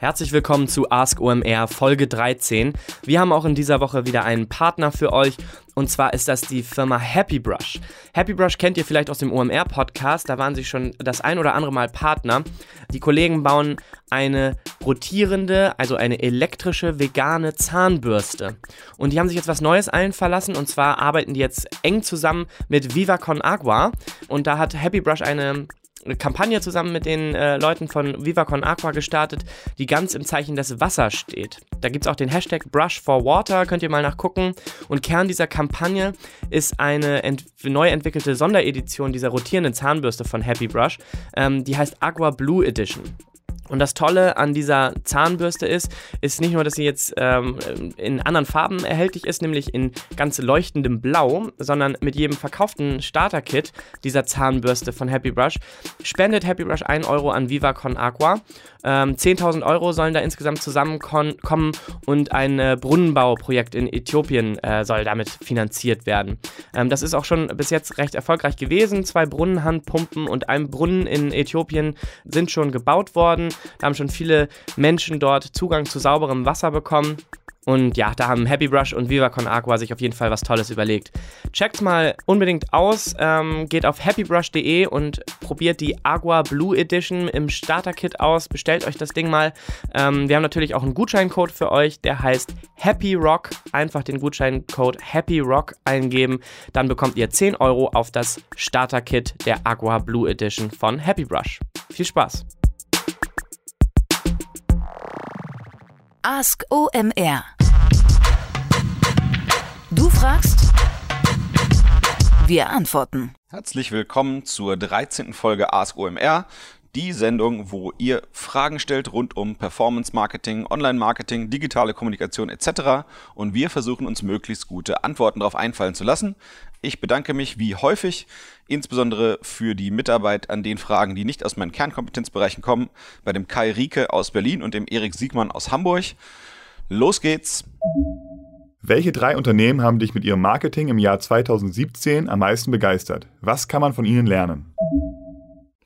Herzlich willkommen zu Ask OMR Folge 13. Wir haben auch in dieser Woche wieder einen Partner für euch und zwar ist das die Firma Happy Brush. Happy Brush kennt ihr vielleicht aus dem OMR Podcast, da waren sie schon das ein oder andere Mal Partner. Die Kollegen bauen eine rotierende, also eine elektrische vegane Zahnbürste. Und die haben sich jetzt was Neues allen verlassen und zwar arbeiten die jetzt eng zusammen mit Viva Con Agua und da hat Happy Brush eine eine Kampagne zusammen mit den äh, Leuten von Viva Con Aqua gestartet, die ganz im Zeichen des Wassers steht. Da gibt es auch den Hashtag Brush for Water, könnt ihr mal nachgucken. Und Kern dieser Kampagne ist eine neu entwickelte Sonderedition dieser rotierenden Zahnbürste von Happy Brush. Ähm, die heißt Aqua Blue Edition. Und das Tolle an dieser Zahnbürste ist, ist nicht nur, dass sie jetzt ähm, in anderen Farben erhältlich ist, nämlich in ganz leuchtendem Blau, sondern mit jedem verkauften Starter-Kit dieser Zahnbürste von Happy Brush spendet Happy Brush 1 Euro an Viva Con Aqua. Ähm, 10.000 Euro sollen da insgesamt zusammenkommen und ein äh, Brunnenbauprojekt in Äthiopien äh, soll damit finanziert werden. Ähm, das ist auch schon bis jetzt recht erfolgreich gewesen. Zwei Brunnenhandpumpen und ein Brunnen in Äthiopien sind schon gebaut worden. Da haben schon viele Menschen dort Zugang zu sauberem Wasser bekommen. Und ja, da haben Happy Brush und Viva Con Aqua sich auf jeden Fall was Tolles überlegt. Checkt mal unbedingt aus, ähm, geht auf happybrush.de und probiert die Agua Blue Edition im Starter-Kit aus. Bestellt euch das Ding mal. Ähm, wir haben natürlich auch einen Gutscheincode für euch, der heißt Happy Rock. Einfach den Gutscheincode Happy Rock eingeben. Dann bekommt ihr 10 Euro auf das Starter-Kit der Agua Blue Edition von Happy Brush. Viel Spaß! Ask OMR. Du fragst, wir antworten. Herzlich willkommen zur 13. Folge Ask OMR, die Sendung, wo ihr Fragen stellt rund um Performance Marketing, Online Marketing, digitale Kommunikation etc. Und wir versuchen uns möglichst gute Antworten darauf einfallen zu lassen. Ich bedanke mich wie häufig insbesondere für die Mitarbeit an den Fragen, die nicht aus meinen Kernkompetenzbereichen kommen, bei dem Kai Rieke aus Berlin und dem Erik Siegmann aus Hamburg. Los geht's! Welche drei Unternehmen haben dich mit ihrem Marketing im Jahr 2017 am meisten begeistert? Was kann man von ihnen lernen?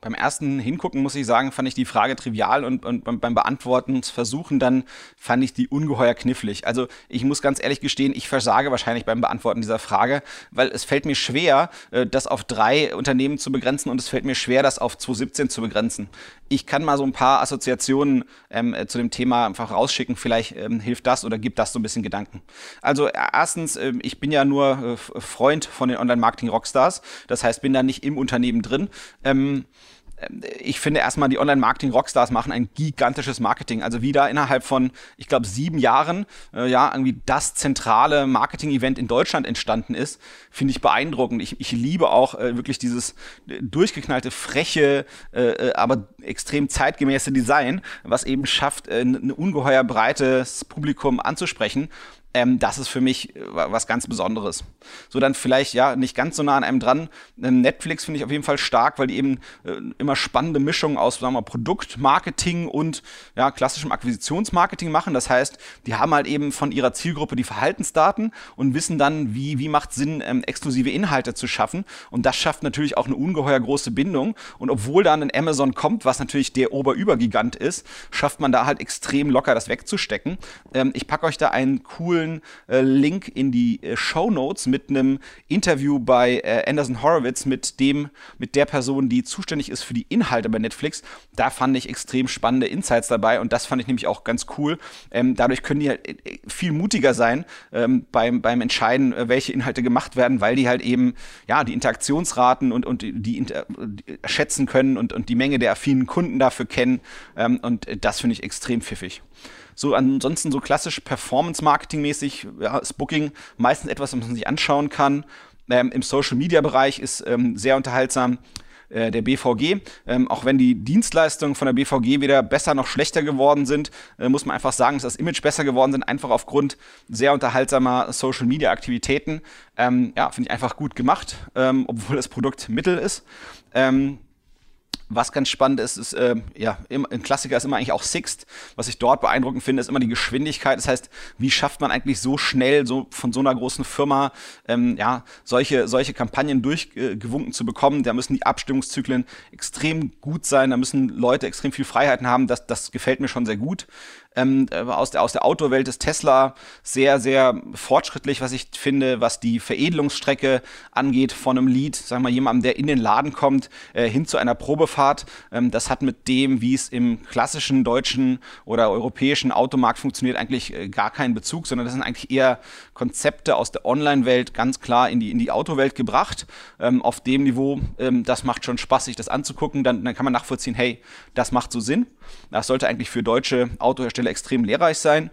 Beim ersten Hingucken muss ich sagen, fand ich die Frage trivial und, und beim Beantworten versuchen dann fand ich die ungeheuer knifflig. Also ich muss ganz ehrlich gestehen, ich versage wahrscheinlich beim Beantworten dieser Frage, weil es fällt mir schwer, äh, das auf drei Unternehmen zu begrenzen und es fällt mir schwer, das auf 2017 zu begrenzen. Ich kann mal so ein paar Assoziationen ähm, äh, zu dem Thema einfach rausschicken. Vielleicht ähm, hilft das oder gibt das so ein bisschen Gedanken. Also erstens, äh, ich bin ja nur äh, Freund von den Online-Marketing-Rockstars. Das heißt, bin da nicht im Unternehmen drin. Ähm, ich finde erstmal, die Online-Marketing-Rockstars machen ein gigantisches Marketing. Also wie da innerhalb von, ich glaube, sieben Jahren, äh, ja, irgendwie das zentrale Marketing-Event in Deutschland entstanden ist, finde ich beeindruckend. Ich, ich liebe auch äh, wirklich dieses äh, durchgeknallte, freche, äh, äh, aber extrem zeitgemäße Design, was eben schafft, äh, ein ungeheuer breites Publikum anzusprechen ähm, das ist für mich äh, was ganz Besonderes. So dann vielleicht ja nicht ganz so nah an einem dran. Ähm, Netflix finde ich auf jeden Fall stark, weil die eben äh, immer spannende Mischungen aus sagen wir, Produktmarketing und ja, klassischem Akquisitionsmarketing machen. Das heißt, die haben halt eben von ihrer Zielgruppe die Verhaltensdaten und wissen dann, wie, wie macht Sinn, ähm, exklusive Inhalte zu schaffen. Und das schafft natürlich auch eine ungeheuer große Bindung. Und obwohl dann ein Amazon kommt, was natürlich der Oberübergigant ist, schafft man da halt extrem locker das wegzustecken. Ähm, ich packe euch da einen coolen coolen äh, Link in die äh, Show Notes mit einem Interview bei äh, Anderson Horowitz mit dem, mit der Person, die zuständig ist für die Inhalte bei Netflix. Da fand ich extrem spannende Insights dabei und das fand ich nämlich auch ganz cool. Ähm, dadurch können die halt äh, viel mutiger sein ähm, beim, beim Entscheiden, äh, welche Inhalte gemacht werden, weil die halt eben ja die Interaktionsraten und, und die, die, schätzen können und, und die Menge der affinen Kunden dafür kennen. Ähm, und äh, das finde ich extrem pfiffig. So ansonsten so klassisch Performance-Marketing-mäßig ja, ist Booking meistens etwas, was man sich anschauen kann. Ähm, Im Social-Media-Bereich ist ähm, sehr unterhaltsam äh, der BVG. Ähm, auch wenn die Dienstleistungen von der BVG weder besser noch schlechter geworden sind, äh, muss man einfach sagen, dass das Image besser geworden sind, einfach aufgrund sehr unterhaltsamer Social-Media-Aktivitäten. Ähm, ja, finde ich einfach gut gemacht, ähm, obwohl das Produkt Mittel ist. Ähm, Was ganz spannend ist, ist, äh, ja, ein Klassiker ist immer eigentlich auch Sixt. Was ich dort beeindruckend finde, ist immer die Geschwindigkeit. Das heißt, wie schafft man eigentlich so schnell, so von so einer großen Firma, ähm, ja, solche, solche Kampagnen durchgewunken äh, zu bekommen? Da müssen die Abstimmungszyklen extrem gut sein, da müssen Leute extrem viel Freiheiten haben. Das, das gefällt mir schon sehr gut ähm, äh, aus der, aus der Outdoor-Welt ist Tesla sehr, sehr fortschrittlich, was ich finde, was die Veredelungsstrecke angeht von einem Lead, sagen wir jemandem, der in den Laden kommt, äh, hin zu einer Probefahrt. Ähm, das hat mit dem, wie es im klassischen deutschen oder europäischen Automarkt funktioniert, eigentlich äh, gar keinen Bezug, sondern das sind eigentlich eher Konzepte aus der Online-Welt ganz klar in die, in die Autowelt gebracht. Ähm, auf dem Niveau, ähm, das macht schon Spaß, sich das anzugucken. Dann, dann kann man nachvollziehen, hey, das macht so Sinn. Das sollte eigentlich für deutsche Autohersteller extrem lehrreich sein.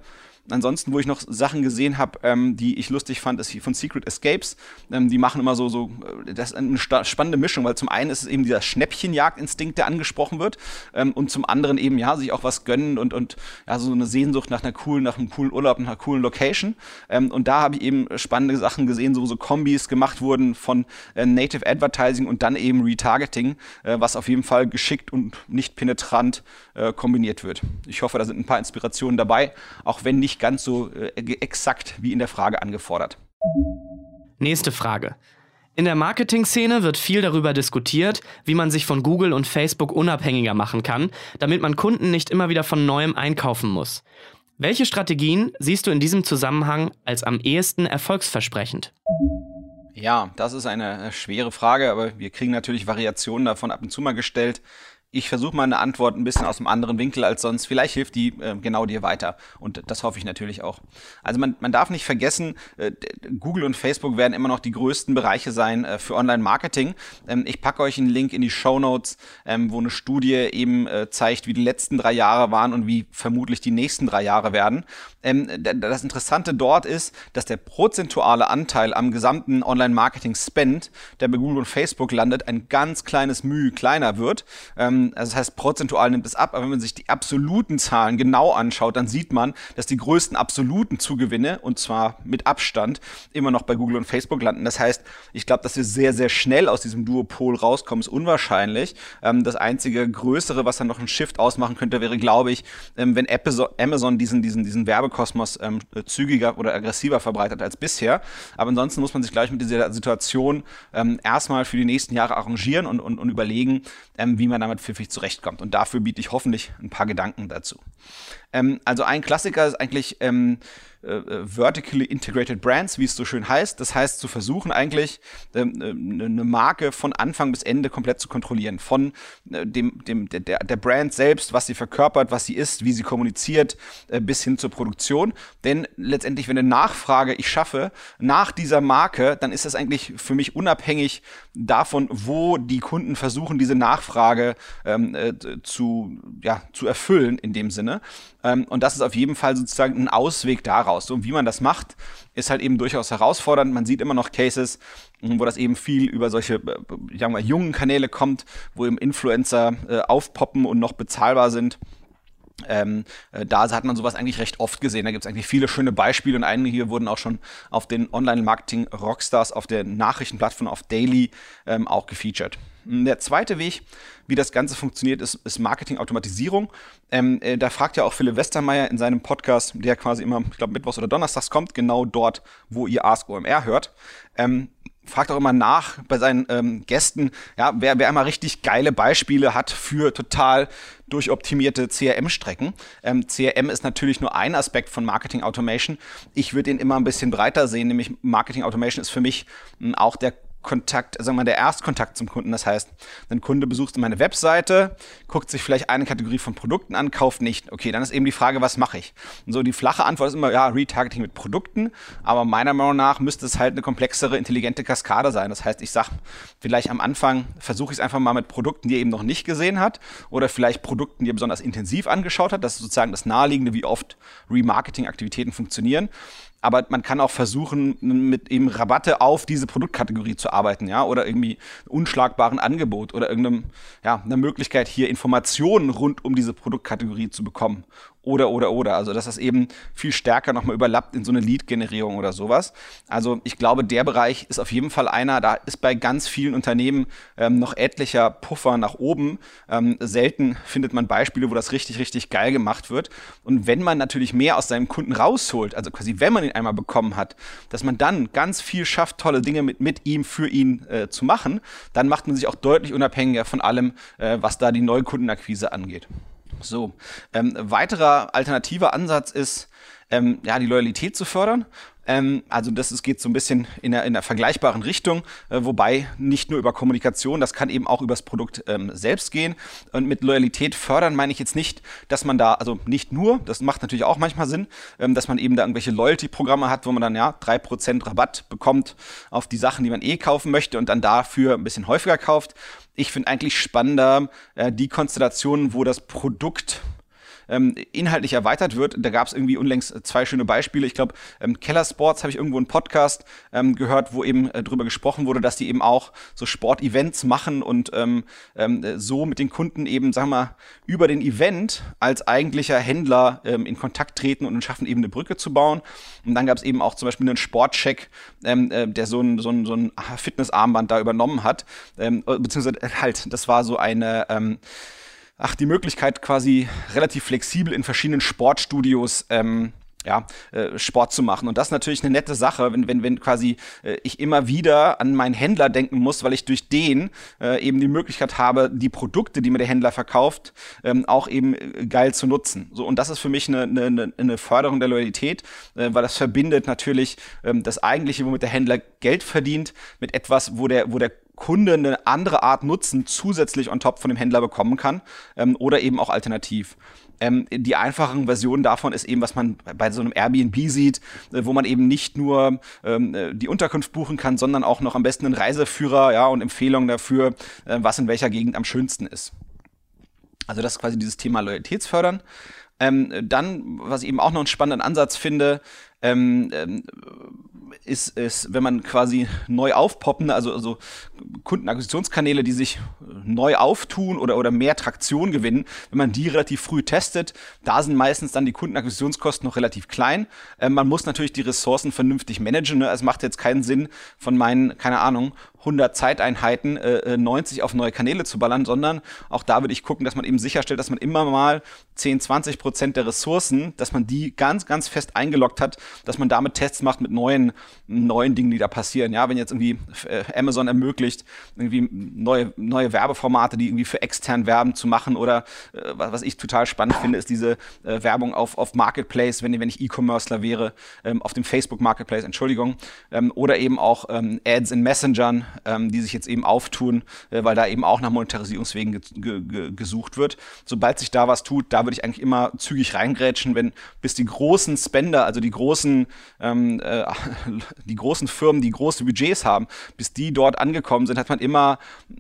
Ansonsten, wo ich noch Sachen gesehen habe, ähm, die ich lustig fand, ist von Secret Escapes. Ähm, die machen immer so, so, äh, das ist eine spannende Mischung, weil zum einen ist es eben dieser Schnäppchenjagdinstinkt, der angesprochen wird, ähm, und zum anderen eben, ja, sich auch was gönnen und, und ja, so eine Sehnsucht nach einer coolen, nach einem coolen Urlaub, nach einer coolen Location. Ähm, und da habe ich eben spannende Sachen gesehen, so, so Kombis gemacht wurden von äh, Native Advertising und dann eben Retargeting, äh, was auf jeden Fall geschickt und nicht penetrant äh, kombiniert wird. Ich hoffe, da sind ein paar Inspirationen dabei, auch wenn nicht nicht ganz so äh, exakt wie in der Frage angefordert. Nächste Frage. In der Marketing-Szene wird viel darüber diskutiert, wie man sich von Google und Facebook unabhängiger machen kann, damit man Kunden nicht immer wieder von neuem einkaufen muss. Welche Strategien siehst du in diesem Zusammenhang als am ehesten erfolgsversprechend? Ja, das ist eine äh, schwere Frage, aber wir kriegen natürlich Variationen davon ab und zu mal gestellt ich versuche eine Antwort ein bisschen aus einem anderen Winkel als sonst. Vielleicht hilft die äh, genau dir weiter. Und das hoffe ich natürlich auch. Also man, man darf nicht vergessen, äh, Google und Facebook werden immer noch die größten Bereiche sein äh, für Online-Marketing. Ähm, ich packe euch einen Link in die Show Notes, ähm, wo eine Studie eben äh, zeigt, wie die letzten drei Jahre waren und wie vermutlich die nächsten drei Jahre werden. Ähm, das Interessante dort ist, dass der prozentuale Anteil am gesamten Online-Marketing-Spend, der bei Google und Facebook landet, ein ganz kleines Mühe kleiner wird. Ähm, also das heißt, prozentual nimmt es ab, aber wenn man sich die absoluten Zahlen genau anschaut, dann sieht man, dass die größten absoluten Zugewinne, und zwar mit Abstand, immer noch bei Google und Facebook landen. Das heißt, ich glaube, dass wir sehr, sehr schnell aus diesem Duopol rauskommen, ist unwahrscheinlich. Ähm, das einzige größere, was dann noch ein Shift ausmachen könnte, wäre, glaube ich, ähm, wenn Amazon diesen, diesen, diesen Werbekosmos ähm, zügiger oder aggressiver verbreitet als bisher. Aber ansonsten muss man sich gleich mit dieser Situation ähm, erstmal für die nächsten Jahre arrangieren und, und, und überlegen, ähm, wie man damit für pfiffig zurechtkommt. Und dafür biete ich hoffentlich ein paar Gedanken dazu. Ähm, also ein Klassiker ist eigentlich ähm, äh, äh, vertically integrated brands, wie es so schön heißt. Das heißt, zu versuchen eigentlich ähm, äh, eine Marke von Anfang bis Ende komplett zu kontrollieren. Von äh, dem, dem, der, der Brand selbst, was sie verkörpert, was sie ist, wie sie kommuniziert, äh, bis hin zur Produktion. Denn letztendlich, wenn eine Nachfrage ich schaffe nach dieser Marke, dann ist das eigentlich für mich unabhängig davon, wo die Kunden versuchen, diese Nachfrage ähm, äh, zu, ja, zu erfüllen in dem Sinne. Ähm, und das ist auf jeden Fall sozusagen ein Ausweg daraus. So, und wie man das macht, ist halt eben durchaus herausfordernd. Man sieht immer noch Cases, wo das eben viel über solche, äh, sagen wir, jungen Kanäle kommt, wo eben Influencer äh, aufpoppen und noch bezahlbar sind. Ähm, äh, da hat man sowas eigentlich recht oft gesehen. Da gibt es eigentlich viele schöne Beispiele und einige hier wurden auch schon auf den Online-Marketing-Rockstars auf der Nachrichtenplattform auf Daily ähm, auch gefeatured. Der zweite Weg, wie das Ganze funktioniert, ist, ist Marketing-Automatisierung. Ähm, äh, da fragt ja auch Philipp Westermeier in seinem Podcast, der quasi immer, ich glaube, mittwochs oder donnerstags kommt, genau dort, wo ihr Ask OMR hört. Ähm, fragt auch immer nach bei seinen ähm, Gästen, ja, wer, wer einmal richtig geile Beispiele hat für total durchoptimierte CRM-Strecken. Ähm, CRM ist natürlich nur ein Aspekt von Marketing Automation. Ich würde ihn immer ein bisschen breiter sehen, nämlich Marketing Automation ist für mich hm, auch der Kontakt, sagen wir mal, der Erstkontakt zum Kunden. Das heißt, ein Kunde besucht meine Webseite, guckt sich vielleicht eine Kategorie von Produkten an, kauft nicht. Okay, dann ist eben die Frage, was mache ich? Und so die flache Antwort ist immer, ja, Retargeting mit Produkten. Aber meiner Meinung nach müsste es halt eine komplexere, intelligente Kaskade sein. Das heißt, ich sage vielleicht am Anfang, versuche ich es einfach mal mit Produkten, die er eben noch nicht gesehen hat. Oder vielleicht Produkten, die er besonders intensiv angeschaut hat. Das ist sozusagen das Naheliegende, wie oft Remarketing-Aktivitäten funktionieren aber man kann auch versuchen, mit eben Rabatte auf diese Produktkategorie zu arbeiten, ja, oder irgendwie unschlagbaren Angebot oder irgendeinem, ja, einer Möglichkeit, hier Informationen rund um diese Produktkategorie zu bekommen. oder, oder, oder. Also, dass das eben viel stärker nochmal überlappt in so eine Lead-Generierung oder sowas. Also, ich glaube, der Bereich ist auf jeden Fall einer, da ist bei ganz vielen Unternehmen ähm, noch etlicher Puffer nach oben. Ähm, selten findet man Beispiele, wo das richtig, richtig geil gemacht wird. Und wenn man natürlich mehr aus seinem Kunden rausholt, also quasi, wenn man ihn einmal bekommen hat, dass man dann ganz viel schafft, tolle Dinge mit, mit ihm, für ihn äh, zu machen, dann macht man sich auch deutlich unabhängiger von allem, äh, was da die Neukundenakquise angeht. So, ähm, weiterer alternativer Ansatz ist, ähm, ja, die Loyalität zu fördern. Ähm, also das ist, geht so ein bisschen in der, in der vergleichbaren Richtung, äh, wobei nicht nur über Kommunikation, das kann eben auch übers Produkt ähm, selbst gehen. Und mit Loyalität fördern meine ich jetzt nicht, dass man da, also nicht nur, das macht natürlich auch manchmal Sinn, ähm, dass man eben da irgendwelche Loyalty-Programme hat, wo man dann ja drei Prozent Rabatt bekommt auf die Sachen, die man eh kaufen möchte und dann dafür ein bisschen häufiger kauft. Ich finde eigentlich spannender äh, die Konstellationen, wo das Produkt ähm, inhaltlich erweitert wird. Da gab es irgendwie unlängst zwei schöne Beispiele. Ich glaube, ähm, Keller Sports habe ich irgendwo einen Podcast ähm, gehört, wo eben äh, drüber gesprochen wurde, dass die eben auch so Sportevents machen und ähm, ähm, so mit den Kunden eben, sagen wir mal, über den Event als eigentlicher Händler ähm, in Kontakt treten und schaffen eben eine Brücke zu bauen. Und dann gab es eben auch zum Beispiel einen Sportcheck, ähm, äh, der so ein, so ein, so ein Fitnessarmband da übernommen hat. Ähm, beziehungsweise halt, das war so eine ähm, ach, die Möglichkeit quasi relativ flexibel in verschiedenen Sportstudios ähm, ja, äh, Sport zu machen. Und das ist natürlich eine nette Sache, wenn, wenn, wenn quasi äh, ich immer wieder an meinen Händler denken muss, weil ich durch den äh, eben die Möglichkeit habe, die Produkte, die mir der Händler verkauft, ähm, auch eben äh, geil zu nutzen. So, und das ist für mich eine, eine, eine Förderung der Loyalität, äh, weil das verbindet natürlich ähm, das eigentliche, womit der Händler Geld verdient, mit etwas, wo der, wo der Kunde eine andere Art Nutzen zusätzlich on top von dem Händler bekommen kann ähm, oder eben auch alternativ. Ähm, die einfachen Versionen davon ist eben, was man bei so einem Airbnb sieht, äh, wo man eben nicht nur ähm, äh, die Unterkunft buchen kann, sondern auch noch am besten einen Reiseführer ja, und Empfehlungen dafür, äh, was in welcher Gegend am schönsten ist. Also das ist quasi dieses Thema Loyalitätsfördern. Ähm, dann, was ich eben auch noch einen spannenden Ansatz finde, ähm, ähm, ist, ist, wenn man quasi neu aufpoppen, also, also Kundenakquisitionskanäle, die sich neu auftun oder, oder mehr Traktion gewinnen, wenn man die relativ früh testet, da sind meistens dann die Kundenakquisitionskosten noch relativ klein. Äh, man muss natürlich die Ressourcen vernünftig managen. Ne? Es macht jetzt keinen Sinn, von meinen, keine Ahnung, 100 Zeiteinheiten äh, 90 äh, auf neue Kanäle zu ballern, sondern auch da würde ich gucken, dass man eben sicherstellt, dass man immer mal 10, 20 Prozent der Ressourcen, dass man die ganz, ganz fest eingeloggt hat, dass man damit Tests macht mit neuen, neuen Dingen, die da passieren. Ja, wenn jetzt irgendwie äh, Amazon ermöglicht, irgendwie neue, neue Werbeformate, die irgendwie für extern werben zu machen oder äh, was ich total spannend finde, ist diese äh, Werbung auf, auf Marketplace, wenn, wenn ich E-Commercer wäre, ähm, auf dem Facebook Marketplace, Entschuldigung, ähm, oder eben auch ähm, Ads in Messengern, ähm, die sich jetzt eben auftun, äh, weil da eben auch nach Monetarisierungswegen ge ge gesucht wird. Sobald sich da was tut, da würde ich eigentlich immer zügig reingrätschen, wenn bis die großen Spender, also die großen, ähm, äh, die großen Firmen, die große Budgets haben, bis die dort angekommen sind, hat man immer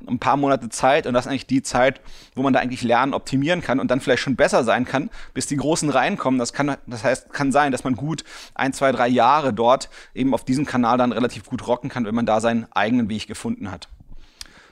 ein paar Monate Zeit und das ist eigentlich die Zeit, wo man da eigentlich lernen, optimieren kann und dann vielleicht schon besser sein kann, bis die großen reinkommen. Das kann, das heißt, kann sein, dass man gut ein, zwei, drei Jahre dort eben auf diesem Kanal dann relativ gut rocken kann, wenn man da seinen eigenen Weg gefunden hat.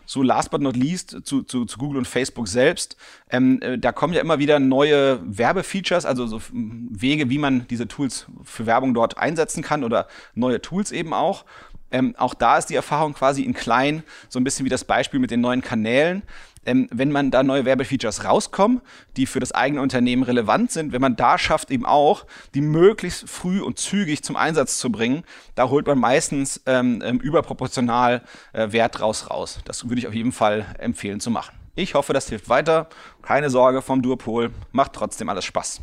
So last but not least zu, zu, zu Google und Facebook selbst. Ähm, äh, da kommen ja immer wieder neue Werbefeatures, also so Wege, wie man diese Tools für Werbung dort einsetzen kann oder neue Tools eben auch. Ähm, auch da ist die Erfahrung quasi in klein, so ein bisschen wie das Beispiel mit den neuen Kanälen. Ähm, wenn man da neue Werbefeatures rauskommen, die für das eigene Unternehmen relevant sind, wenn man da schafft, eben auch die möglichst früh und zügig zum Einsatz zu bringen, da holt man meistens ähm, ähm überproportional äh, Wert raus raus. Das würde ich auf jeden Fall empfehlen zu machen. Ich hoffe, das hilft weiter. Keine Sorge vom Duopol, macht trotzdem alles Spaß.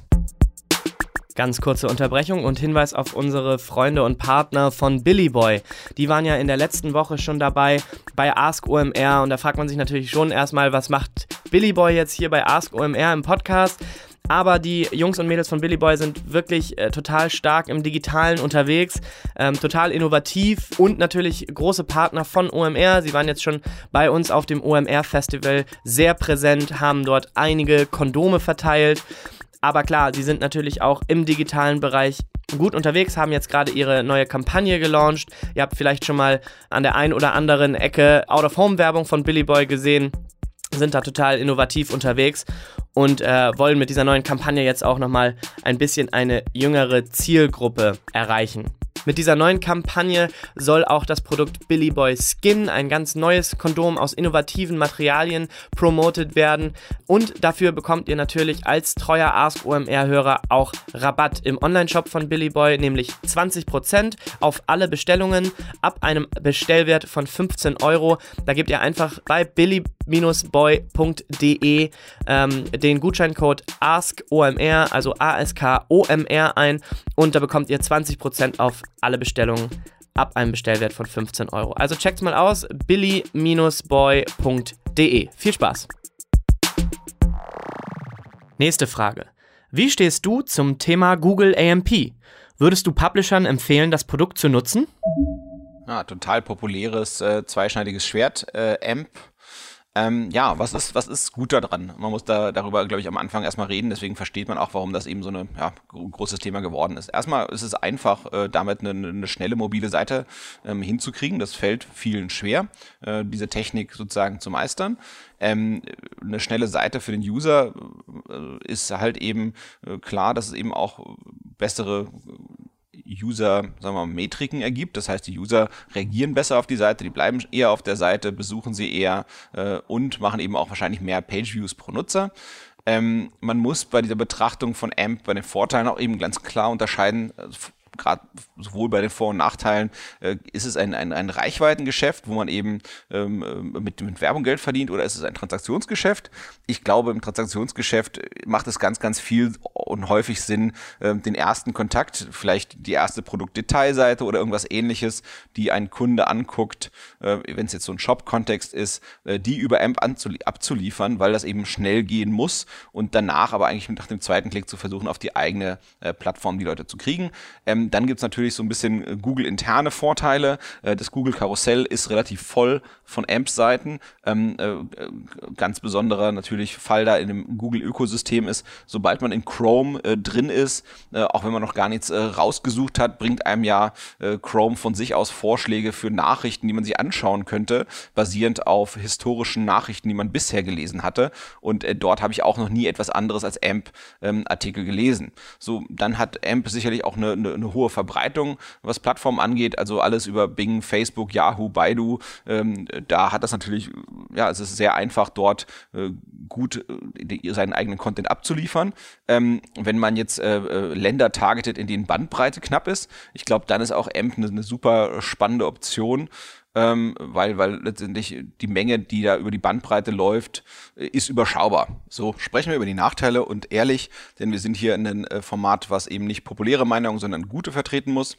Ganz kurze Unterbrechung und Hinweis auf unsere Freunde und Partner von Billy Boy. Die waren ja in der letzten Woche schon dabei bei Ask OMR und da fragt man sich natürlich schon erstmal, was macht Billy Boy jetzt hier bei Ask OMR im Podcast? Aber die Jungs und Mädels von Billy Boy sind wirklich äh, total stark im Digitalen unterwegs, ähm, total innovativ und natürlich große Partner von OMR. Sie waren jetzt schon bei uns auf dem OMR Festival sehr präsent, haben dort einige Kondome verteilt. Aber klar, sie sind natürlich auch im digitalen Bereich gut unterwegs, haben jetzt gerade ihre neue Kampagne gelauncht. Ihr habt vielleicht schon mal an der einen oder anderen Ecke Out-of-Home-Werbung von Billy Boy gesehen, sind da total innovativ unterwegs. und äh, wollen mit dieser neuen Kampagne jetzt auch nochmal ein bisschen eine jüngere Zielgruppe erreichen. Mit dieser neuen Kampagne soll auch das Produkt Billy Boy Skin, ein ganz neues Kondom aus innovativen Materialien, promotet werden. Und dafür bekommt ihr natürlich als treuer Ask OMR-Hörer auch Rabatt im Onlineshop von Billy Boy, nämlich 20% auf alle Bestellungen ab einem Bestellwert von 15 Euro. Da gebt ihr einfach bei billy-boy.de ähm, den Gutscheincode ASKOMR, also ASKOMR ein und da bekommt ihr 20% auf alle Bestellungen ab einem Bestellwert von 15 Euro. Also checkt's mal aus, billy-boy.de. Viel Spaß! Nächste Frage. Wie stehst du zum Thema Google AMP? Würdest du Publishern empfehlen, das Produkt zu nutzen? Ja, total populäres äh, zweischneidiges Schwert, äh, AMP ähm, ja, was ist, was ist gut daran? Man muss da darüber, glaube ich, am Anfang erstmal reden, deswegen versteht man auch, warum das eben so ein ja, großes Thema geworden ist. Erstmal ist es einfach, äh, damit eine, eine, schnelle mobile Seite ähm, hinzukriegen. Das fällt vielen schwer, äh, diese Technik sozusagen zu meistern. Ähm, eine schnelle Seite für den User äh, ist halt eben äh, klar, dass es eben auch bessere User, sagen wir mal, Metriken ergibt. Das heißt, die User reagieren besser auf die Seite, die bleiben eher auf der Seite, besuchen sie eher äh, und machen eben auch wahrscheinlich mehr Page-Views pro Nutzer. Ähm, man muss bei dieser Betrachtung von AMP, bei den Vorteilen auch eben ganz klar unterscheiden, äh, gerade sowohl bei den Vor- und Nachteilen, äh, ist es ein, ein, ein Reichweitengeschäft, wo man eben ähm, äh, mit, mit Werbung Geld verdient oder ist es ein Transaktionsgeschäft? Ich glaube, im Transaktionsgeschäft macht es ganz, ganz viel und häufig Sinn, äh, den ersten Kontakt, vielleicht die erste Produktdetailseite oder irgendwas ähnliches, die ein Kunde anguckt, äh, wenn es jetzt so ein Shop-Kontext ist, äh, die über AMP abzuliefern, weil das eben schnell gehen muss und danach aber eigentlich nach dem zweiten Klick zu versuchen, auf die eigene äh, Plattform die Leute zu kriegen. Ähm, dann gibt es natürlich so ein bisschen äh, Google-interne Vorteile. Äh, das Google-Karussell ist relativ voll von AMP-Seiten. Ähm, äh, ganz besonderer natürlich Fall da in dem Google-Ökosystem ist, sobald man in Chrome drin ist, auch wenn man noch gar nichts rausgesucht hat, bringt einem ja Chrome von sich aus Vorschläge für Nachrichten, die man sich anschauen könnte, basierend auf historischen Nachrichten, die man bisher gelesen hatte. Und dort habe ich auch noch nie etwas anderes als AMP-Artikel ähm, gelesen. So, dann hat AMP sicherlich auch eine, eine, eine hohe Verbreitung, was Plattformen angeht, also alles über Bing, Facebook, Yahoo, Baidu. Ähm, da hat das natürlich, ja, es ist sehr einfach, dort äh, gut äh, seinen eigenen Content abzuliefern. Ähm, wenn man jetzt äh, äh, Länder targetet, in denen Bandbreite knapp ist, ich glaube, dann ist auch AMP eine, eine super spannende Option ähm, weil, weil letztendlich die Menge, die da über die Bandbreite läuft, äh, ist überschaubar. So, sprechen wir über die Nachteile und ehrlich, denn wir sind hier in einem äh, Format, was eben nicht populäre Meinungen, sondern gute vertreten muss.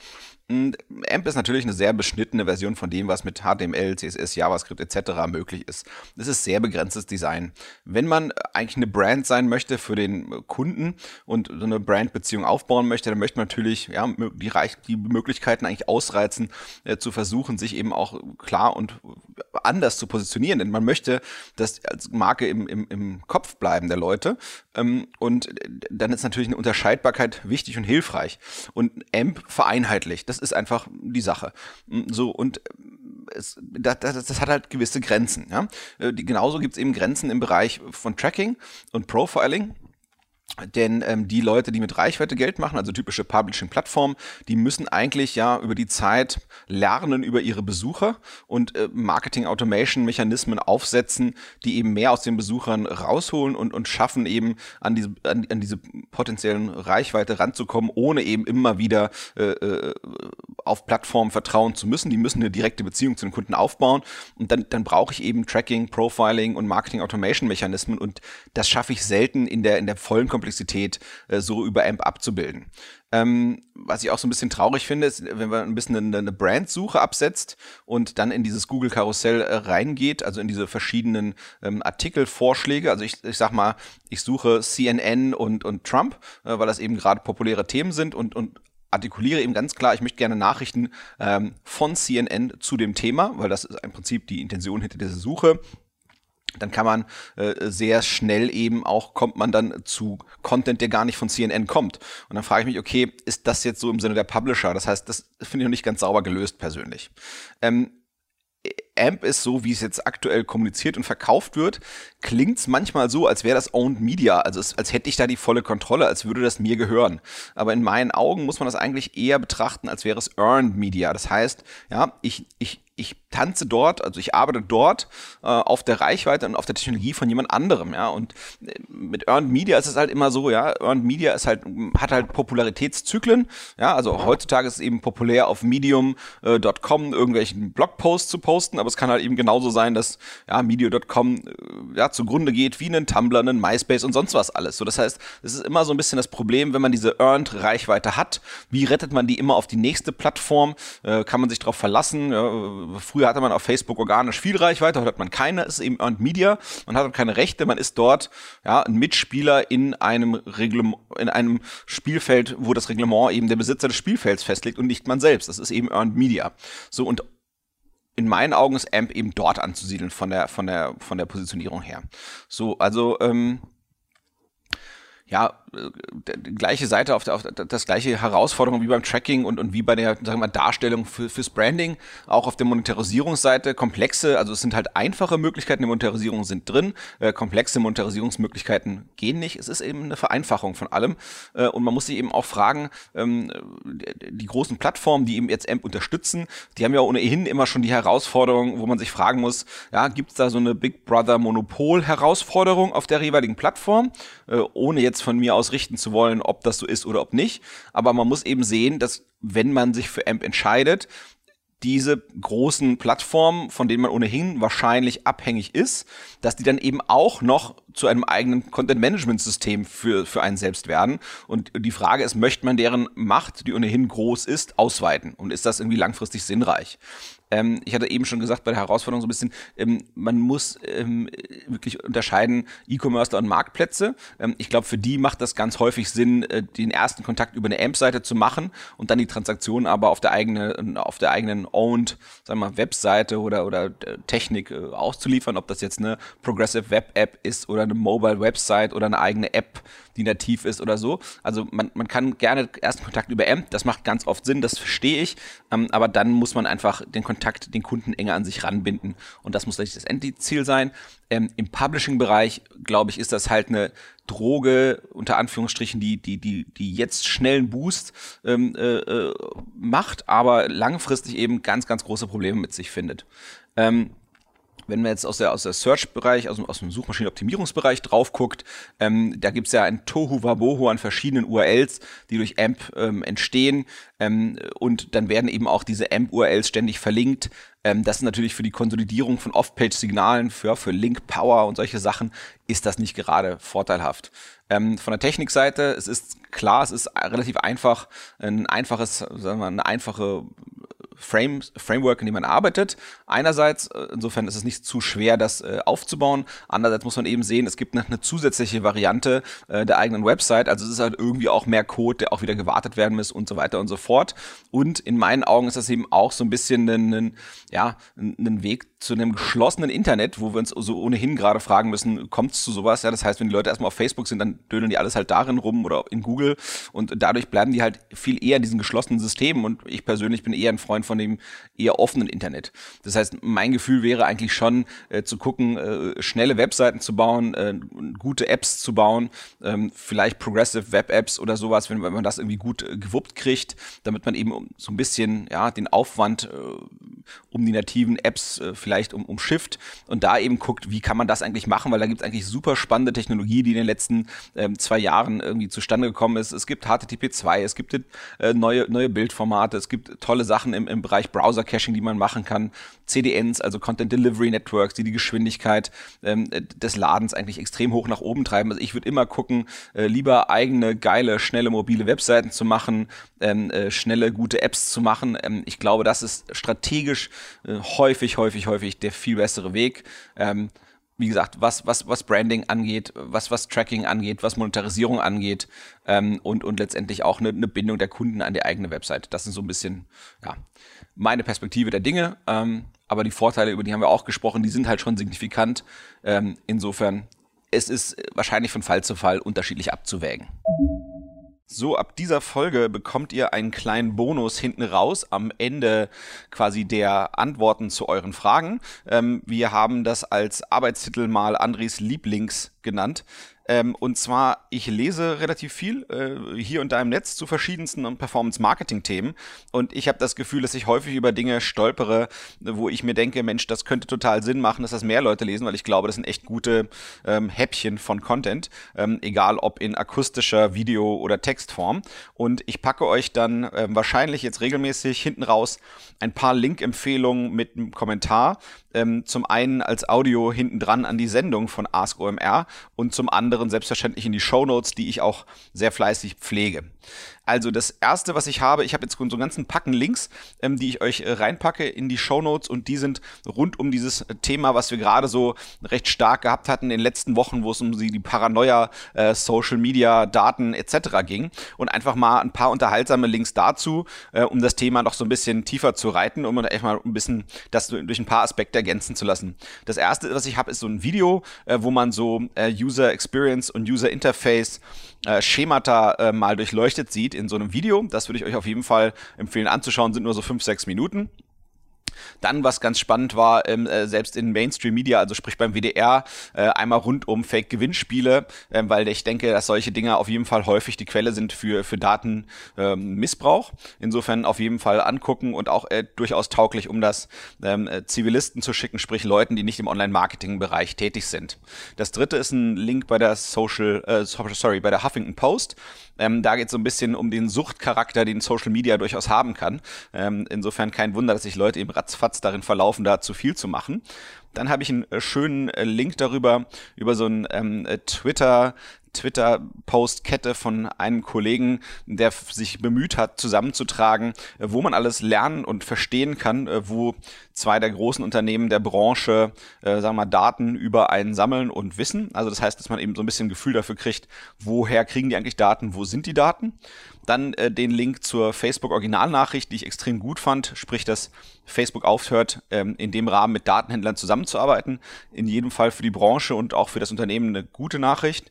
AMP ist natürlich eine sehr beschnittene Version von dem, was mit HTML, CSS, JavaScript etc. möglich ist. Es ist sehr begrenztes Design. Wenn man eigentlich eine Brand sein möchte für den Kunden und so eine Brandbeziehung aufbauen möchte, dann möchte man natürlich ja, die, die Möglichkeiten eigentlich ausreizen, äh, zu versuchen, sich eben auch klar und anders zu positionieren. Denn man möchte das als Marke im, im, im Kopf bleiben der Leute. Ähm, und dann ist natürlich eine Unterscheidbarkeit wichtig und hilfreich. Und AMP vereinheitlicht. Das das ist einfach die Sache. Mm, so, und äh, es, das, das, das hat halt gewisse Grenzen. Ja? Äh, die, genauso gibt es eben Grenzen im Bereich von Tracking und Profiling. Denn ähm, die Leute, die mit Reichweite Geld machen, also typische Publishing-Plattformen, die müssen eigentlich ja über die Zeit lernen über ihre Besucher und äh, Marketing-Automation-Mechanismen aufsetzen, die eben mehr aus den Besuchern rausholen und, und schaffen eben an diese, an, an diese potenziellen Reichweite ranzukommen, ohne eben immer wieder äh, äh, auf Plattformen vertrauen zu müssen. Die müssen eine direkte Beziehung zu den Kunden aufbauen und dann, dann brauche ich eben Tracking, Profiling und Marketing-Automation-Mechanismen und das schaffe ich selten in der, in der vollen Komplexität Komplexität äh, so über AMP abzubilden. Ähm, was ich auch so ein bisschen traurig finde, ist, wenn man ein bisschen eine, eine Brandsuche absetzt und dann in dieses Google-Karussell äh, reingeht, also in diese verschiedenen ähm, Artikelvorschläge. Also ich, ich sag mal, ich suche CNN und, und Trump, äh, weil das eben gerade populäre Themen sind und, und artikuliere eben ganz klar, ich möchte gerne Nachrichten ähm, von CNN zu dem Thema, weil das ist im Prinzip die Intention hinter dieser Suche dann kann man äh, sehr schnell eben auch, kommt man dann zu Content, der gar nicht von CNN kommt. Und dann frage ich mich, okay, ist das jetzt so im Sinne der Publisher? Das heißt, das finde ich noch nicht ganz sauber gelöst persönlich. Ähm, AMP ist so, wie es jetzt aktuell kommuniziert und verkauft wird, klingt es manchmal so, als wäre das Owned Media, also es, als hätte ich da die volle Kontrolle, als würde das mir gehören. Aber in meinen Augen muss man das eigentlich eher betrachten, als wäre es Earned Media. Das heißt, ja, ich, ich, ich tanze dort, also ich arbeite dort äh, auf der Reichweite und auf der Technologie von jemand anderem, ja. Und äh, mit Earned Media ist es halt immer so, ja, Earned Media ist halt, hat halt Popularitätszyklen, ja, also heutzutage ist es eben populär auf medium.com äh, irgendwelchen Blogposts zu posten, aber es kann halt eben genauso sein, dass ja, medium.com äh, ja, zugrunde geht wie einen Tumblr, einen MySpace und sonst was alles. So, das heißt, es ist immer so ein bisschen das Problem, wenn man diese Earned Reichweite hat, wie rettet man die immer auf die nächste Plattform? Äh, kann man sich darauf verlassen? Ja, früher hatte man auf Facebook organisch viel Reichweite, heute hat man keine, es ist eben Earned Media, man hat keine Rechte, man ist dort ja, ein Mitspieler in einem in einem Spielfeld, wo das Reglement eben der Besitzer des Spielfelds festlegt und nicht man selbst. Das ist eben Earned Media. So und in meinen Augen ist AMP eben dort anzusiedeln von der von der von der Positionierung her. So, also ähm, ja, gleiche Seite auf, der, auf das gleiche Herausforderung wie beim Tracking und, und wie bei der sagen wir mal, Darstellung für, fürs Branding, auch auf der Monetarisierungsseite komplexe, also es sind halt einfache Möglichkeiten der Monetarisierung sind drin, äh, komplexe Monetarisierungsmöglichkeiten gehen nicht. Es ist eben eine Vereinfachung von allem äh, und man muss sich eben auch fragen, ähm, die großen Plattformen, die eben jetzt AMP unterstützen, die haben ja ohnehin immer schon die Herausforderung, wo man sich fragen muss, ja, gibt es da so eine Big Brother Monopol Herausforderung auf der jeweiligen Plattform, äh, ohne jetzt von mir aus ausrichten zu wollen, ob das so ist oder ob nicht. Aber man muss eben sehen, dass wenn man sich für AMP entscheidet, diese großen Plattformen, von denen man ohnehin wahrscheinlich abhängig ist, dass die dann eben auch noch zu einem eigenen Content-Management-System für, für einen selbst werden. Und die Frage ist, möchte man deren Macht, die ohnehin groß ist, ausweiten? Und ist das irgendwie langfristig sinnreich? Ähm, ich hatte eben schon gesagt bei der Herausforderung so ein bisschen, ähm, man muss ähm, wirklich unterscheiden E-Commerce und Marktplätze. Ähm, ich glaube, für die macht das ganz häufig Sinn, äh, den ersten Kontakt über eine AMP-Seite zu machen und dann die Transaktion aber auf der eigenen, auf der eigenen owned, sagen wir mal, Webseite oder, oder äh, Technik äh, auszuliefern, ob das jetzt eine Progressive Web App ist oder eine Mobile Website oder eine eigene App, die nativ ist oder so. Also man, man kann gerne ersten Kontakt über AMP, das macht ganz oft Sinn, das verstehe ich, ähm, aber dann muss man einfach den Kontakt, den Kunden enger an sich ranbinden und das muss natürlich das Endziel sein. Ähm, Im Publishing-Bereich, glaube ich, ist das halt eine Droge, unter Anführungsstrichen, die, die, die, die jetzt schnellen Boost ähm, äh, äh, macht, aber langfristig eben ganz, ganz große Probleme mit sich findet. Ähm, wenn man jetzt aus der, aus der Search-Bereich, aus, aus dem Suchmaschinenoptimierungsbereich drauf guckt, ähm, da gibt's ja ein Tohu Wabohu an verschiedenen URLs, die durch AMP ähm, entstehen. Ähm, und dann werden eben auch diese AMP-URLs ständig verlinkt. Ähm, das ist natürlich für die Konsolidierung von Off-Page-Signalen, für, für Link-Power und solche Sachen, ist das nicht gerade vorteilhaft. Ähm, von der Technikseite, es ist klar, es ist relativ einfach, ein einfaches, sagen wir mal, eine einfache Frame, Framework, in dem man arbeitet. Einerseits, äh, insofern ist es nicht zu schwer, das äh, aufzubauen. Andererseits muss man eben sehen, es gibt noch eine zusätzliche Variante äh, der eigenen Website. Also es ist halt irgendwie auch mehr Code, der auch wieder gewartet werden muss und so weiter und so fort. Und in meinen Augen ist das eben auch so ein bisschen ein, ein ja, ein Weg zu einem geschlossenen Internet, wo wir uns so ohnehin gerade fragen müssen, kommt es zu sowas? Ja, das heißt, wenn die Leute erstmal auf Facebook sind, dann dödeln die alles halt darin rum oder in Google und dadurch bleiben die halt viel eher in diesen geschlossenen Systemen und ich persönlich bin eher ein Freund von dem eher offenen Internet. Das heißt, mein Gefühl wäre eigentlich schon äh, zu gucken, äh, schnelle Webseiten zu bauen, äh, gute Apps zu bauen, ähm, vielleicht Progressive Web Apps oder sowas, wenn, wenn man das irgendwie gut äh, gewuppt kriegt, damit man eben so ein bisschen ja den Aufwand äh, um die nativen Apps äh, vielleicht um, umschifft und da eben guckt, wie kann man das eigentlich machen, weil da gibt es eigentlich super spannende Technologie, die in den letzten ähm, zwei Jahren irgendwie zustande gekommen ist. Es gibt HTTP2, es gibt äh, neue, neue Bildformate, es gibt tolle Sachen im, im Bereich Browser-Caching, die man machen kann, CDNs, also Content Delivery Networks, die die Geschwindigkeit ähm, des Ladens eigentlich extrem hoch nach oben treiben. Also ich würde immer gucken, äh, lieber eigene, geile, schnelle mobile Webseiten zu machen, ähm, äh, schnelle, gute Apps zu machen. Ähm, ich glaube, das ist strategisch äh, häufig, häufig, häufig der viel bessere Weg. Ähm, wie gesagt, was, was, was Branding angeht, was, was Tracking angeht, was Monetarisierung angeht ähm, und, und letztendlich auch eine, eine Bindung der Kunden an die eigene Website. Das sind so ein bisschen ja, meine Perspektive der Dinge. Ähm, aber die Vorteile, über die haben wir auch gesprochen, die sind halt schon signifikant. Ähm, insofern, es ist wahrscheinlich von Fall zu Fall unterschiedlich abzuwägen. So, ab dieser Folge bekommt ihr einen kleinen Bonus hinten raus am Ende quasi der Antworten zu euren Fragen. Ähm, wir haben das als Arbeitstitel mal Andres Lieblings genannt. Ähm, und zwar, ich lese relativ viel äh, hier und da im Netz zu verschiedensten Performance-Marketing-Themen. Und ich habe das Gefühl, dass ich häufig über Dinge stolpere, wo ich mir denke, Mensch, das könnte total Sinn machen, dass das mehr Leute lesen, weil ich glaube, das sind echt gute ähm, Häppchen von Content, ähm, egal ob in akustischer, Video- oder Textform. Und ich packe euch dann ähm, wahrscheinlich jetzt regelmäßig hinten raus ein paar Link-Empfehlungen mit einem Kommentar. Ähm, zum einen als Audio hinten dran an die Sendung von Ask OMR und zum anderen selbstverständlich in die Show Notes, die ich auch sehr fleißig pflege. Also das erste, was ich habe, ich habe jetzt so einen ganzen Packen Links, ähm, die ich euch äh, reinpacke in die Show Notes und die sind rund um dieses äh, Thema, was wir gerade so recht stark gehabt hatten in den letzten Wochen, wo es um die Paranoia, äh, Social Media, Daten etc. ging und einfach mal ein paar unterhaltsame Links dazu, äh, um das Thema noch so ein bisschen tiefer zu reiten, um einfach mal ein bisschen das durch ein paar Aspekte ergänzen zu lassen. Das erste, was ich habe, ist so ein Video, äh, wo man so User Experience und User Interface äh, Schemata äh, mal durchleuchtet sieht in so einem Video. Das würde ich euch auf jeden Fall empfehlen anzuschauen, sind nur so fünf, sechs Minuten. Dann, was ganz spannend war, ähm, äh, selbst in Mainstream Media, also sprich beim WDR, äh, einmal rund um Fake-Gewinnspiele, äh, weil ich denke, dass solche Dinge auf jeden Fall häufig die Quelle sind für, für Datenmissbrauch. Ähm, Insofern auf jeden Fall angucken und auch äh, durchaus tauglich, um das ähm, äh, Zivilisten zu schicken, sprich Leuten, die nicht im Online-Marketing-Bereich tätig sind. Das dritte ist ein Link bei der Social, äh, sorry, bei der Huffington Post. Ähm, da geht es so ein bisschen um den Suchtcharakter, den Social Media durchaus haben kann. Ähm, insofern kein Wunder, dass sich Leute eben ratzfatz darin verlaufen, da zu viel zu machen. Dann habe ich einen äh, schönen äh, Link darüber, über so ein ähm, äh, Twitter, Twitter-Post-Kette von einem Kollegen, der sich bemüht hat, zusammenzutragen, wo man alles lernen und verstehen kann, wo zwei der großen Unternehmen der Branche, äh, sagen wir mal, Daten über einen sammeln und wissen. Also das heißt, dass man eben so ein bisschen ein Gefühl dafür kriegt, woher kriegen die eigentlich Daten, wo sind die Daten. Dann äh, den Link zur Facebook-Originalnachricht, die ich extrem gut fand, sprich, dass Facebook aufhört, ähm, in dem Rahmen mit Datenhändlern zusammenzuarbeiten. In jedem Fall für die Branche und auch für das Unternehmen eine gute Nachricht.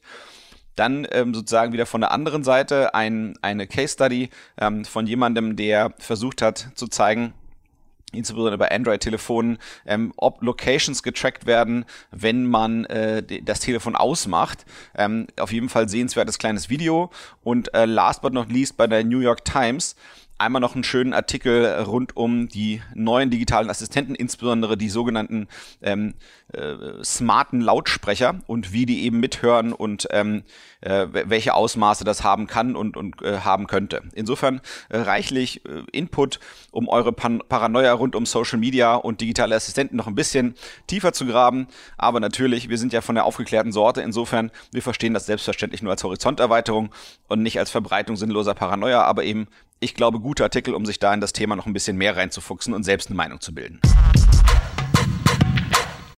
Dann ähm, sozusagen wieder von der anderen Seite ein, eine Case Study ähm, von jemandem, der versucht hat zu zeigen, insbesondere bei Android-Telefonen, ähm, ob Locations getrackt werden, wenn man äh, das Telefon ausmacht. Ähm, auf jeden Fall sehenswertes kleines Video. Und äh, last but not least bei der New York Times einmal noch einen schönen Artikel rund um die neuen digitalen Assistenten, insbesondere die sogenannten ähm, äh, smarten Lautsprecher und wie die eben mithören und ähm, äh, welche Ausmaße das haben kann und, und äh, haben könnte. Insofern äh, reichlich äh, Input, um eure Pan Paranoia rund um Social Media und digitale Assistenten noch ein bisschen tiefer zu graben. Aber natürlich, wir sind ja von der aufgeklärten Sorte. Insofern, wir verstehen das selbstverständlich nur als Horizonterweiterung und nicht als Verbreitung sinnloser Paranoia, aber eben ich glaube, gute Artikel, um sich da in das Thema noch ein bisschen mehr reinzufuchsen und selbst eine Meinung zu bilden.